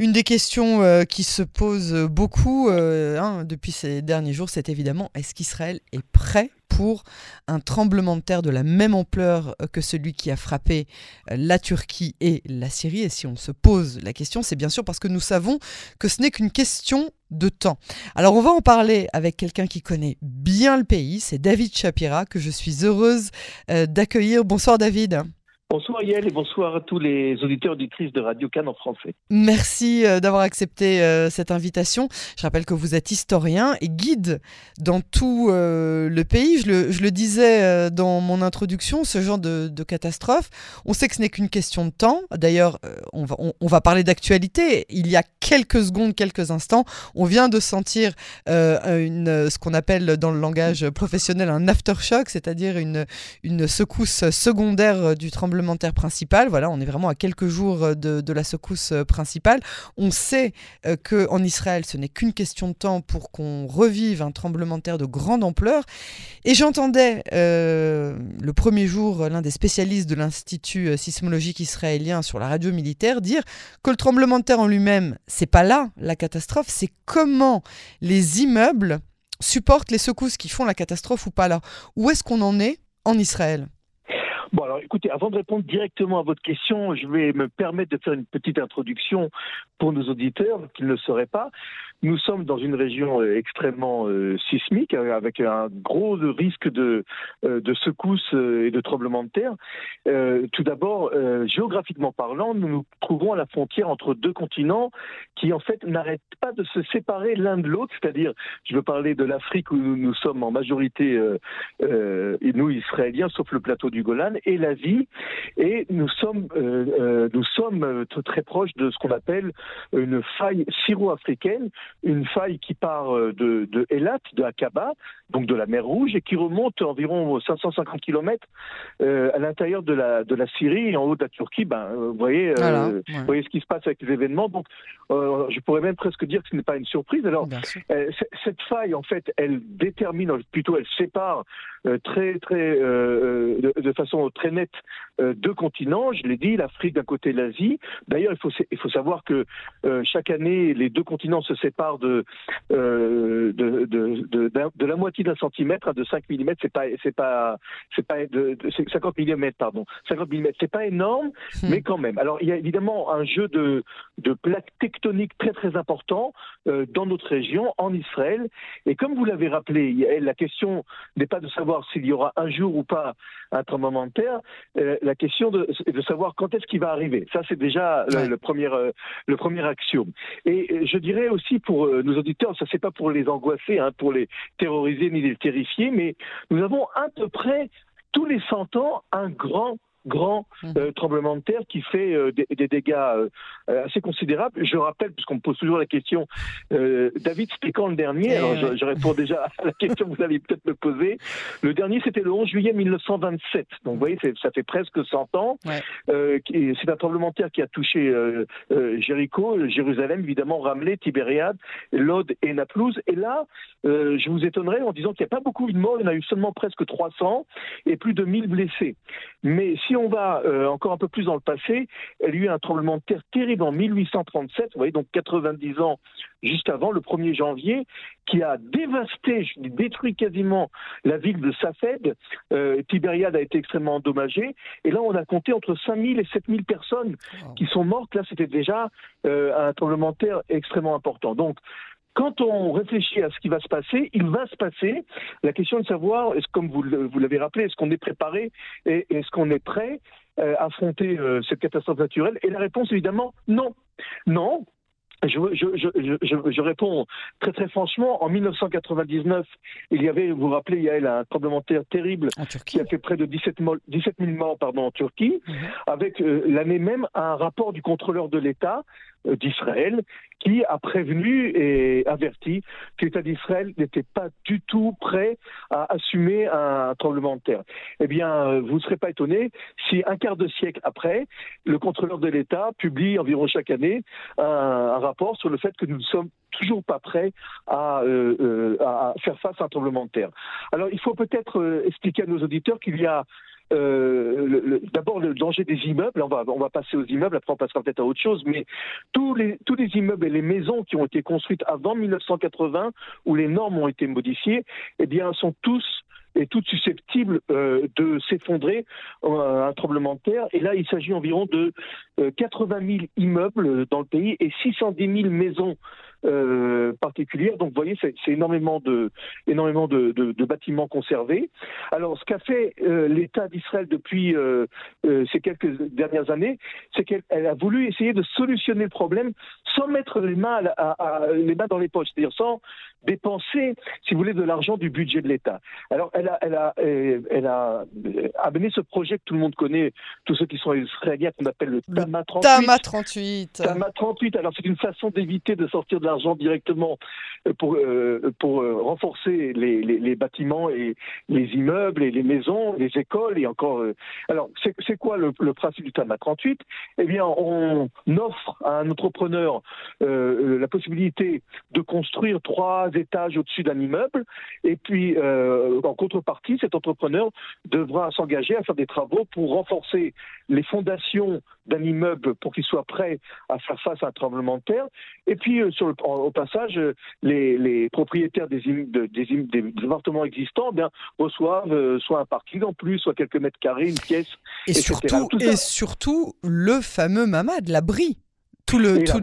Une des questions euh, qui se pose beaucoup euh, hein, depuis ces derniers jours, c'est évidemment est-ce qu'Israël est prêt pour un tremblement de terre de la même ampleur euh, que celui qui a frappé la Turquie et la Syrie? Et si on se pose la question, c'est bien sûr parce que nous savons que ce n'est qu'une question de temps. Alors on va en parler avec quelqu'un qui connaît bien le pays, c'est David Shapira que je suis heureuse d'accueillir. Bonsoir David. Bonsoir Yael et bonsoir à tous les auditeurs et auditrices de Radio Cannes en français. Merci euh, d'avoir accepté euh, cette invitation. Je rappelle que vous êtes historien et guide dans tout euh, le pays. Je le, disais dans mon introduction, ce genre de, catastrophe, on sait que ce n'est qu'une question de temps. D'ailleurs, on va, parler d'actualité. Il y a quelques secondes, quelques instants, on vient de sentir ce qu'on appelle dans le langage professionnel un aftershock, c'est-à-dire une secousse secondaire du tremblement principal. Voilà, on est vraiment à quelques jours euh, de, la secousse euh, principale. On sait euh, que en Israël, ce n'est qu'une question de temps pour qu'on revive un tremblement de terre de grande ampleur. Et j'entendais le premier jour l'un des spécialistes de l'Institut sismologique israélien sur la radio militaire dire que le tremblement de terre en lui-même, c'est pas là la catastrophe, c'est comment les immeubles supportent les secousses qui font la catastrophe ou pas là. Où est-ce qu'on en est en Israël? Bon, alors écoutez, avant de répondre directement à votre question, je vais me permettre de faire une petite introduction pour nos auditeurs qui ne le sauraient pas. Nous sommes dans une région euh, extrêmement euh, sismique, euh, avec un gros risque de, secousses et de tremblements de terre. tout d'abord, géographiquement parlant, nous nous trouvons à la frontière entre deux continents qui, en fait, n'arrêtent pas de se séparer l'un de l'autre. C'est-à-dire, je veux parler de l'Afrique où nous, sommes en majorité, nous, Israéliens, sauf le plateau du Golan, et l'Asie. Et nous sommes, nous sommes très proches de ce qu'on appelle une faille syro-africaine une faille qui part euh, de, de Elat, de Aqaba, donc de la mer Rouge, et qui remonte environ 550 km euh, à l'intérieur de la, de la Syrie, en haut de la Turquie. Ben, euh, vous, voyez, euh, vous voyez ce qui se passe avec les événements. Donc, je pourrais même presque dire que ce n'est pas une surprise. Alors, cette faille, en fait, elle détermine, plutôt elle sépare très, très, de, de, façon très nette deux continents. Je l'ai dit, l'Afrique d'un côté, l'Asie. D'ailleurs, il faut, il faut savoir que chaque année, les deux continents se séparent de, de, de, de la moitié d'un centimètre à de 5 mm, c'est pas, c'est pas, c'est pas de, 50 mm, pardon, 50 mm, c'est pas énorme, hmm. mais quand même. Alors il y a évidemment un jeu de, de plaques tectoniques très très important euh, dans notre région, en Israël, et comme vous l'avez rappelé, la question n'est pas de savoir s'il y aura un jour ou pas un tremblement de terre, euh, la question de, de savoir quand est-ce qu'il va arriver. Ça c'est déjà le, premier, euh, le premier axiome. Et je dirais aussi pour nos auditeurs, ça c'est pas pour les angoisser, hein, pour les terroriser ni les terrifier, mais nous avons à peu près tous les 100 ans un grand grand mmh. euh, tremblement de terre qui fait euh, des, dégâts euh, assez considérables. Je rappelle, puisqu'on me pose toujours la question, David, c'était quand le dernier? Alors, je, réponds déjà à la question que vous allez peut-être me poser. Le dernier, c'était le 11 juillet 1927. Donc, vous voyez, ça fait presque 100 ans. c'est un tremblement de terre qui a touché Jéricho, Jérusalem, évidemment, Ramleh, Tibériade, Lod et Naplouse. Et là, je vous étonnerai en disant qu'il n'y a pas beaucoup de morts, il y en a eu seulement presque 300 et plus de 1000 blessés. Mais si on va euh, encore un peu plus dans le passé, il y a eu un tremblement de terre terrible en 1837, vous voyez, donc 90 ans juste avant, le 1er janvier, qui a dévasté, détruit quasiment la ville de Safed. Euh, Tibériade a été extrêmement endommagée. Et là, on a compté entre 5000 et 7000 personnes qui sont mortes. Là, c'était déjà euh, un tremblement de terre extrêmement important. Donc, quand on réfléchit à ce qui va se passer, il va se passer. La question est de savoir, est-ce, comme vous, l'avez rappelé, est-ce qu'on est préparé et est-ce qu'on est prêt euh, à affronter euh, cette catastrophe naturelle? Et la réponse, évidemment, non. Non, je, je, je, réponds très très franchement. En 1999, il y avait, vous vous rappelez, il y a un tremblement de terre terrible qui a fait près de 17, 000 morts pardon, en Turquie, mhm. avec euh, l'année même un rapport du contrôleur de l'État euh, d'Israël qui a prévenu et averti que l'État d'Israël n'était pas du tout prêt à assumer un tremblement de terre. Eh bien, euh, vous ne serez pas étonné si un quart de siècle après, le contrôleur de l'État publie environ chaque année un, rapport sur le fait que nous ne sommes toujours pas prêts à, euh, à, faire face à un tremblement de terre. Alors, il faut peut-être expliquer à nos auditeurs qu'il y a d'abord le danger des immeubles. On va, on va passer aux immeubles, après on passera peut-être à autre chose, mais tous les, tous les immeubles et les maisons qui ont été construites avant 1980, où les normes ont été modifiées, eh bien, sont tous et toutes susceptibles euh, de s'effondrer un tremblement de terre. Et là, il s'agit environ de 80 euh, 000 immeubles dans le pays et 610 000 maisons euh, particulières. Donc, vous voyez, c'est énormément de énormément de, de, de, bâtiments conservés. Alors, ce qu'a fait euh, l'État d'Israël depuis euh, ces quelques dernières années, c'est qu'elle a voulu essayer de solutionner le problème sans mettre les mains, à, à, les mains dans les poches, c'est-à-dire sans dépenser, si vous voulez, de l'argent du budget de l'État. Alors, elle a, elle a, elle a amené ce projet que tout le monde connaît, tous ceux qui sont israéliens, qu'on appelle le Tama 38. Tama 38. Tama 38. Alors, c'est une façon d'éviter de sortir de l'argent directement euh, pour, euh, pour euh, renforcer les, les, bâtiments et les immeubles et les maisons, les écoles et encore. Alors, c'est quoi le, principe du TAMA 38 Eh bien, on offre à un entrepreneur la possibilité de construire trois étages au-dessus d'un immeuble et puis, en contrepartie, cet entrepreneur devra s'engager à faire des travaux pour renforcer les fondations d'un immeuble pour qu'il soit prêt à faire face à un tremblement de terre. Et puis, euh, sur le, au passage, euh, les, les propriétaires des, des, des, appartements existants eh bien, reçoivent euh, soit un parking en plus, soit quelques mètres carrés, une pièce. Et, surtout, et surtout, le fameux mamad, l'abri. Tout le, tout,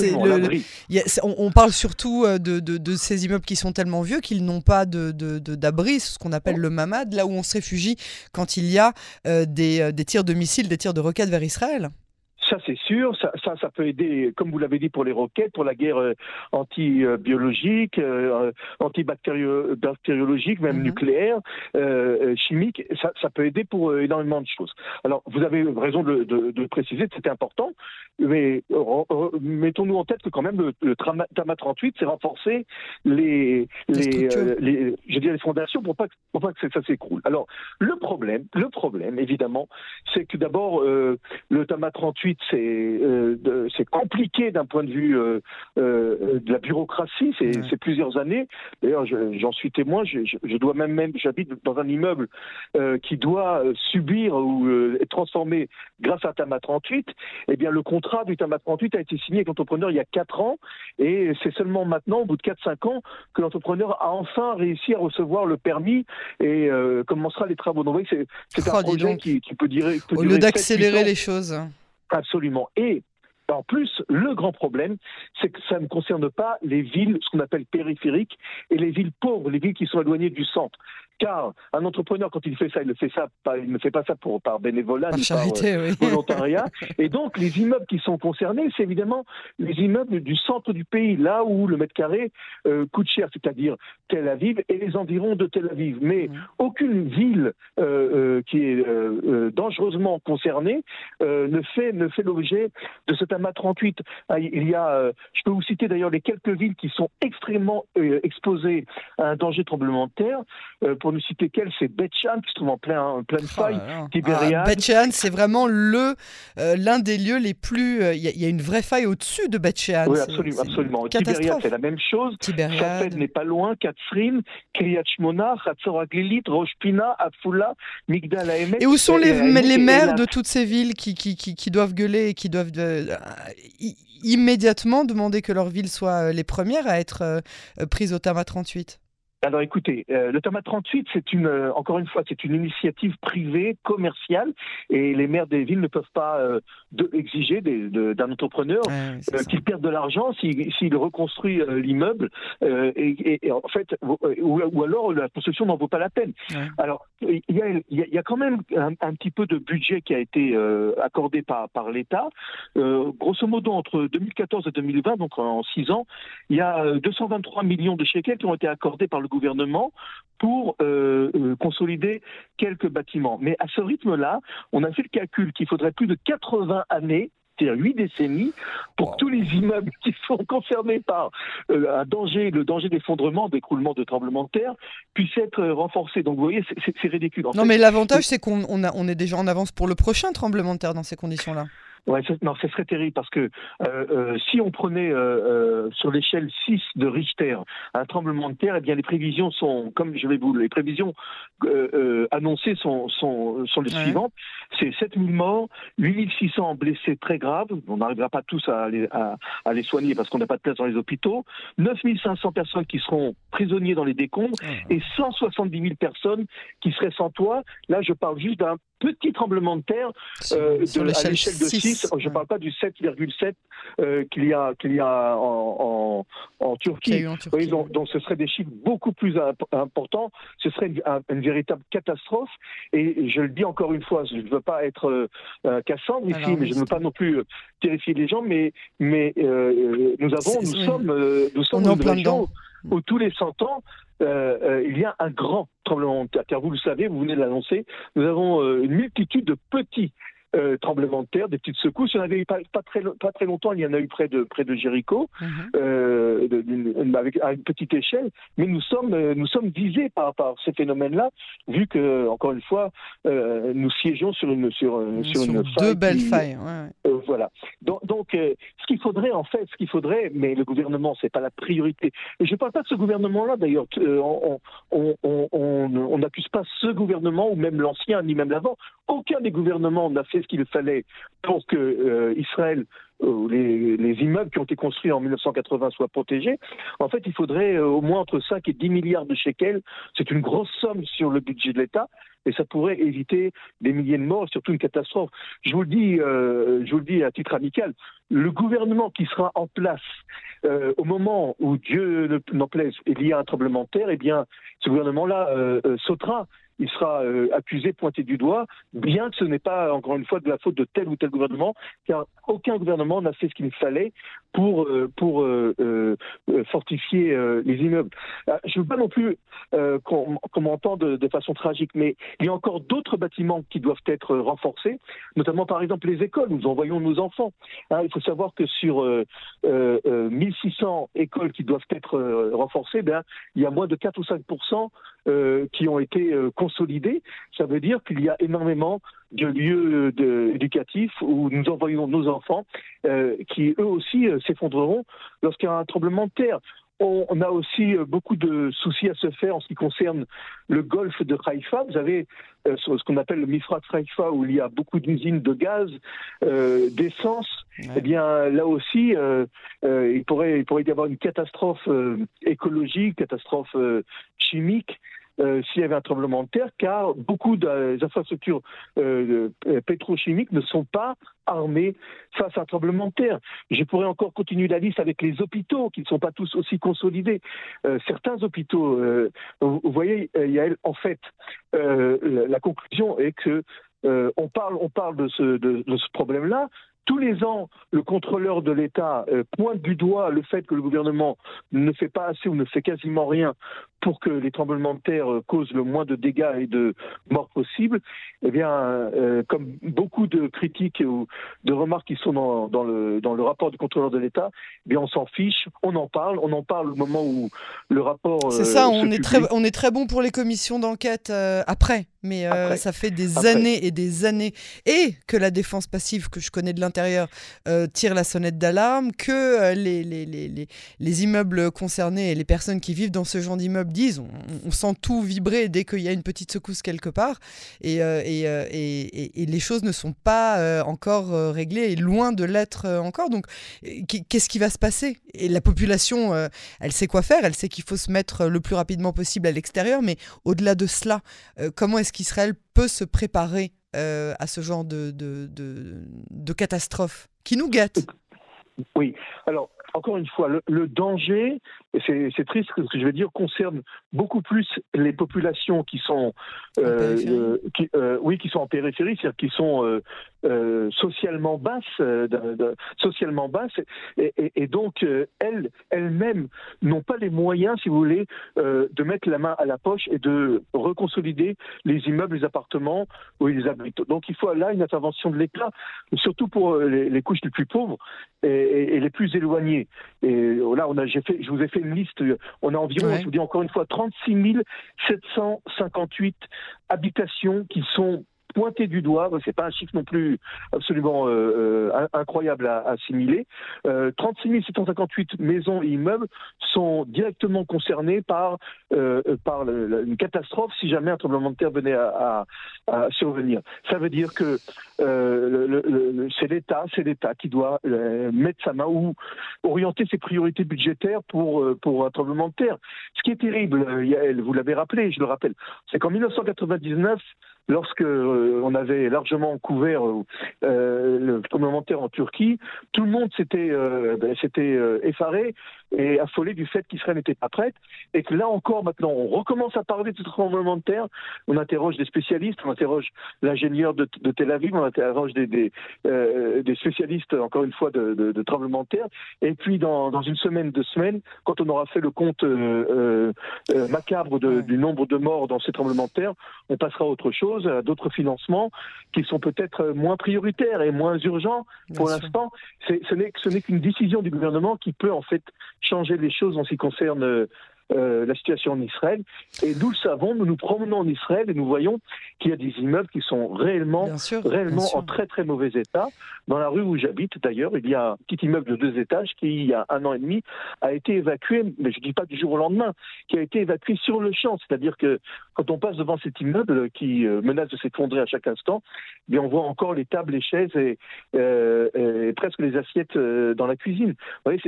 le, y a, on, on, parle surtout de, de, de, ces immeubles qui sont tellement vieux qu'ils n'ont pas d'abri, de, ce qu'on appelle oh. le mamad, là où on se réfugie quand il y a euh, des, des tirs de missiles, des tirs de roquettes vers Israël. Ça, c'est sûr. Ça, ça, ça, peut aider, comme vous l'avez dit, pour les roquettes, pour la guerre euh, antibiologique, euh, antibactériologique, même mm -hmm. nucléaire, euh, chimique. Ça, ça, peut aider pour euh, énormément de choses. Alors, vous avez raison de, de, de préciser, c'était important. Mais mettons-nous en tête que quand même le, le TAMA 38, c'est renforcer les, les, euh, les, je dire les fondations pour pas, pour pas que ça s'écroule. Alors, le problème, le problème, évidemment, c'est que d'abord, le TAMA 38 c'est euh, c'est compliqué d'un point de vue euh, euh, de la bureaucratie. C'est ouais. plusieurs années. D'ailleurs, j'en suis témoin. Je, je, je, dois même, même j'habite dans un immeuble qui doit subir ou être transformé grâce à Tama 38. Eh bien, le contrat du Tama 38 a été signé avec l'entrepreneur il y a 4 ans, et c'est seulement maintenant, au bout de 4-5 ans, que l'entrepreneur a enfin réussi à recevoir le permis et commencera les travaux. Donc, c'est oh, un projet qui, qui, peut dire. Au lieu d'accélérer les choses. Absolument. Et en plus, le grand problème, c'est que ça ne concerne pas les villes, ce qu'on appelle périphériques, et les villes pauvres, les villes qui sont éloignées du centre. Car un entrepreneur, quand il fait ça, il ne fait ça pas, il ne fait pas ça pour, par bénévolat, par ni charité, par euh, oui. volontariat. et donc, les immeubles qui sont concernés, c'est évidemment les immeubles du centre du pays, là où le mètre carré euh, coûte cher, c'est-à-dire Tel Aviv et les environs de Tel Aviv. Mais mmh. aucune ville euh, qui est dangereusement concernée ne fait, ne fait l'objet de cet amas 38. Ah, il y a, je peux vous citer d'ailleurs les quelques villes qui sont extrêmement exposées à un danger de tremblement de terre pour ne citer qu'elle, c'est Betchan qui se trouve en, plein, en pleine faille, oh Tibériade. Ah, Betchan, c'est vraiment le euh, l'un des lieux les plus. Il euh, y, y, a une vraie faille au-dessus de Betchan. Oui, absolument. absolument. Tibériade, c'est la même chose. Safed n'est pas loin. Katsrin, Kriyat Shmona, Hatzor Aglilit, Rosh Pina, Afula, Migdal. Et où sont les, et, les maires de toutes ces villes qui, qui, qui, qui doivent gueuler et qui doivent euh, immédiatement demander que leur ville soit les premières à être euh, prises au Tama 38 alors écoutez, euh, le Tama 38, c'est une, euh, encore une fois, c'est une initiative privée, commerciale, et les maires des villes ne peuvent pas euh, de, exiger d'un entrepreneur qu'il perde de l'argent s'il si, reconstruit l'immeuble, et, en fait, ou, ou, alors la construction n'en vaut pas la peine. Ouais. Alors il y, a, il y, a, quand même un, un, petit peu de budget qui a été accordé par, par l'État. grosso modo, entre 2014 et 2020, donc en six ans, il y a 223 millions de shekels qui ont été accordés par le gouvernement pour euh, euh, consolider quelques bâtiments. Mais à ce rythme-là, on a fait le calcul qu'il faudrait plus de 80 années c'est-à-dire huit décennies, pour wow. que tous les immeubles qui sont concernés par euh, un danger, le danger d'effondrement, d'écroulement, de tremblement de terre, puissent être renforcés. Donc vous voyez, c'est ridicule. En non, fait, mais l'avantage, c'est qu'on on on est déjà en avance pour le prochain tremblement de terre dans ces conditions-là. Ouais, non, ce serait terrible parce que euh, euh, si on prenait euh, sur l'échelle 6 de Richter un tremblement de terre, eh bien les prévisions sont, comme je vais vous, les prévisions annoncées sont, sont, sont les suivantes. C'est 7000 morts, 8600 blessés très graves, on n'arrivera pas tous à les, à, à les soigner parce qu'on n'a pas de place dans les hôpitaux, 9500 personnes qui seront prisonniers dans les décombres et 170 000 personnes qui seraient sans toit. Là, je parle juste d'un petit tremblement de terre euh, de, à l'échelle de 6. Je ne parle pas du 7,7 euh, qu'il y a, qu'il y a en, en, Turquie. donc, ce serait des chiffres beaucoup plus importants. Ce serait une, véritable catastrophe. Et je le dis encore une fois, je ne veux pas être euh, cassant ici, mais je ne veux pas non plus terrifier les gens. Mais, mais nous avons, nous sommes, nous sommes une région où tous les 100 ans, euh, euh, il y a un grand tremblement de terre. Car vous le savez, vous venez de l'annoncer, nous avons euh, une multitude de petits euh, tremblements de terre, des petites secousses. Il y en avait eu pas, pas, très, pas très longtemps, il y en a eu près de, près de Jéricho, mhm. euh, avec, à une petite échelle, mais nous sommes, euh, nous sommes visés par, par ces phénomènes-là, vu que, encore une fois, euh, nous siégeons sur une, sur, sur, une deux belles failles. Ouais. voilà. Donc, donc ce qu'il faudrait, en fait, ce qu'il faudrait, mais le gouvernement, c'est pas la priorité. Et je ne parle pas de ce gouvernement-là, d'ailleurs. On n'accuse pas ce gouvernement, ou même l'ancien, ni même l'avant. Aucun des gouvernements n'a fait qu'il fallait pour que euh, Israël, euh, les, les, immeubles qui ont été construits en 1980 soient protégés. En fait, il faudrait euh, au moins entre 5 et 10 milliards de shekels. C'est une grosse somme sur le budget de l'État et ça pourrait éviter des milliers de morts, surtout une catastrophe. Je vous le dis, je vous le dis à titre amical, le gouvernement qui sera en place au moment où Dieu n'en plaise, il y a un tremblement de terre, eh bien, ce gouvernement-là sautera il sera euh, accusé, pointé du doigt, bien que ce n'est pas, encore une fois, de la faute de tel ou tel gouvernement, car aucun gouvernement n'a fait ce qu'il fallait pour, euh, pour euh, fortifier les immeubles. Je ne veux pas non plus qu'on m'entende de, façon tragique, mais il y a encore d'autres bâtiments qui doivent être renforcés, notamment par exemple les écoles. Nous envoyons nos enfants. Hein, il faut savoir que sur 1600 écoles qui doivent être renforcées, ben, il y a moins de 4 ou 5 qui ont été consolidé, ça veut dire qu'il y a énormément de lieux éducatifs où nous envoyons nos enfants euh, qui eux aussi euh, s'effondreront lorsqu'il y a un tremblement de terre. On, a aussi euh, beaucoup de soucis à se faire en ce qui concerne le golfe de Haïfa. Vous avez ce qu'on appelle le Mifrat Haïfa où il y a beaucoup d'usines de gaz, d'essence. Eh bien, là aussi, il, pourrait, il pourrait y avoir une catastrophe écologique, catastrophe chimique. Euh, s'il y avait un tremblement de terre, car beaucoup des infrastructures euh, euh, pétrochimiques ne sont pas armées face à un tremblement de terre. Je pourrais encore continuer la liste avec les hôpitaux, qui ne sont pas tous aussi consolidés. certains hôpitaux, vous, voyez, Yael, en fait, la conclusion est que on parle, on parle de ce, de ce problème-là, tous les ans, le contrôleur de l'État euh, pointe du doigt le fait que le gouvernement ne fait pas assez ou ne fait quasiment rien pour que les tremblements de terre euh, causent le moins de dégâts et de morts possibles. Eh bien, euh, comme beaucoup de critiques ou de remarques qui sont dans, le, dans le rapport du contrôleur de l'État, eh bien, on s'en fiche, on en parle, on en parle au moment où le rapport. C'est ça, on est, très, on est très bon pour les commissions d'enquête après, mais ça fait des années et des années. Et que la défense passive, que je connais de l'intérieur, euh, tire la sonnette d'alarme, que euh, les, les, les, les, immeubles concernés et les personnes qui vivent dans ce genre d'immeuble disent on, sent tout vibrer dès qu'il y a une petite secousse quelque part. Et, euh, et, et, et, les choses ne sont pas encore réglées et loin de l'être encore. Donc, qu'est-ce qui va se passer? Et la population, elle sait quoi faire, elle sait qu'il faut se mettre le plus rapidement possible à l'extérieur, mais au-delà de cela, comment est-ce qu'Israël peut se préparer euh, à ce genre de, de, de, de catastrophe qui nous gâte. Oui, alors encore une fois, le, danger, et c'est triste ce que je vais dire, concerne beaucoup plus les populations qui sont, euh, euh, qui, euh, oui, qui sont en périphérie, c'est-à-dire qui sont socialement basses, socialement basses, et, et, donc elles, elles-mêmes n'ont pas les moyens, si vous voulez, de mettre la main à la poche et de reconsolider les immeubles, les appartements où ils habitent. Donc il faut là une intervention de l'État, surtout pour les, couches les plus pauvres et, et les plus éloignées. Et là, on a, fait, je vous ai fait une liste. On a environ, je vous dis encore une fois, 36 758 habitations qui sont pointé du doigt, c'est pas un chiffre non plus absolument euh, euh, incroyable à, assimiler. 36 758 maisons et immeubles sont directement concernés par, par une catastrophe si jamais un tremblement de terre venait à, survenir. Ça veut dire que c'est l'État, c'est l'État qui doit mettre sa main ou orienter ses priorités budgétaires pour, pour un tremblement de terre. Ce qui est terrible, vous l'avez rappelé, je le rappelle, c'est qu'en 1999, lorsque euh, on avait largement couvert euh, le tremblement en Turquie, tout le monde s'était euh, ben, effaré et affolé du fait qu'Israël n'était pas prête, et que là encore maintenant on recommence à parler de ce tremblement de terre. On interroge des spécialistes, on interroge l'ingénieur de, Tel Aviv, on interroge des, des, spécialistes encore une fois de, de, tremblement de terre, et puis dans, dans, une semaine, deux semaines, quand on aura fait le compte macabre du nombre de morts dans ces tremblements de terre, on passera à autre chose à d'autres financements qui sont peut-être moins prioritaires et moins urgents pour l'instant. Ce n'est qu'une décision du gouvernement qui peut en fait changer les choses en ce qui concerne euh, la situation en Israël. Et nous le savons, nous nous promenons en Israël et nous voyons qu'il y a des immeubles qui sont réellement, réellement en très très mauvais état. Dans la rue où j'habite d'ailleurs, il y a un petit immeuble de deux étages qui, il y a un an et demi, a été évacué, mais je ne dis pas du jour au lendemain, qui a été évacué sur le champ. C'est-à-dire que quand on passe devant cet immeuble qui euh, menace de s'effondrer à chaque instant, eh on voit encore les tables, les chaises et, euh, presque les assiettes dans la cuisine. Vous voyez,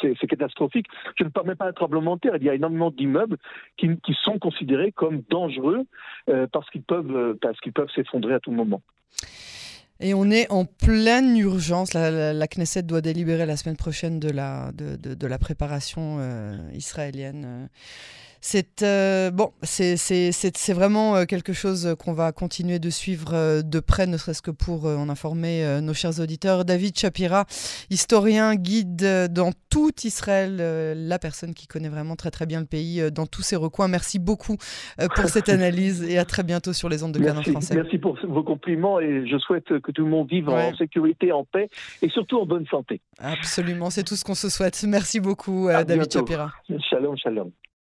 c'est catastrophique. Je ne parle même pas d'un tremblement de terre il y a énormément d'immeubles qui, sont considérés comme dangereux euh, parce qu'ils peuvent, euh, parce qu'ils peuvent s'effondrer à tout moment. Et on est en pleine urgence. La, Knesset doit délibérer la semaine prochaine de la, de, de, la préparation euh, israélienne. C'est euh, bon, c'est vraiment euh, quelque chose qu'on va continuer de suivre euh, de près, ne serait-ce que pour en informer nos chers auditeurs. David Shapira, historien, guide dans tout Israël, la personne qui connaît vraiment très très bien le pays dans tous ses recoins. Merci beaucoup pour cette analyse et à très bientôt sur les ondes de Canon français. Merci pour vos compliments et je souhaite que tout le monde vive en sécurité, en paix et surtout en bonne santé. Absolument, c'est tout ce qu'on se souhaite. Merci beaucoup, David Shapira. Shalom, shalom.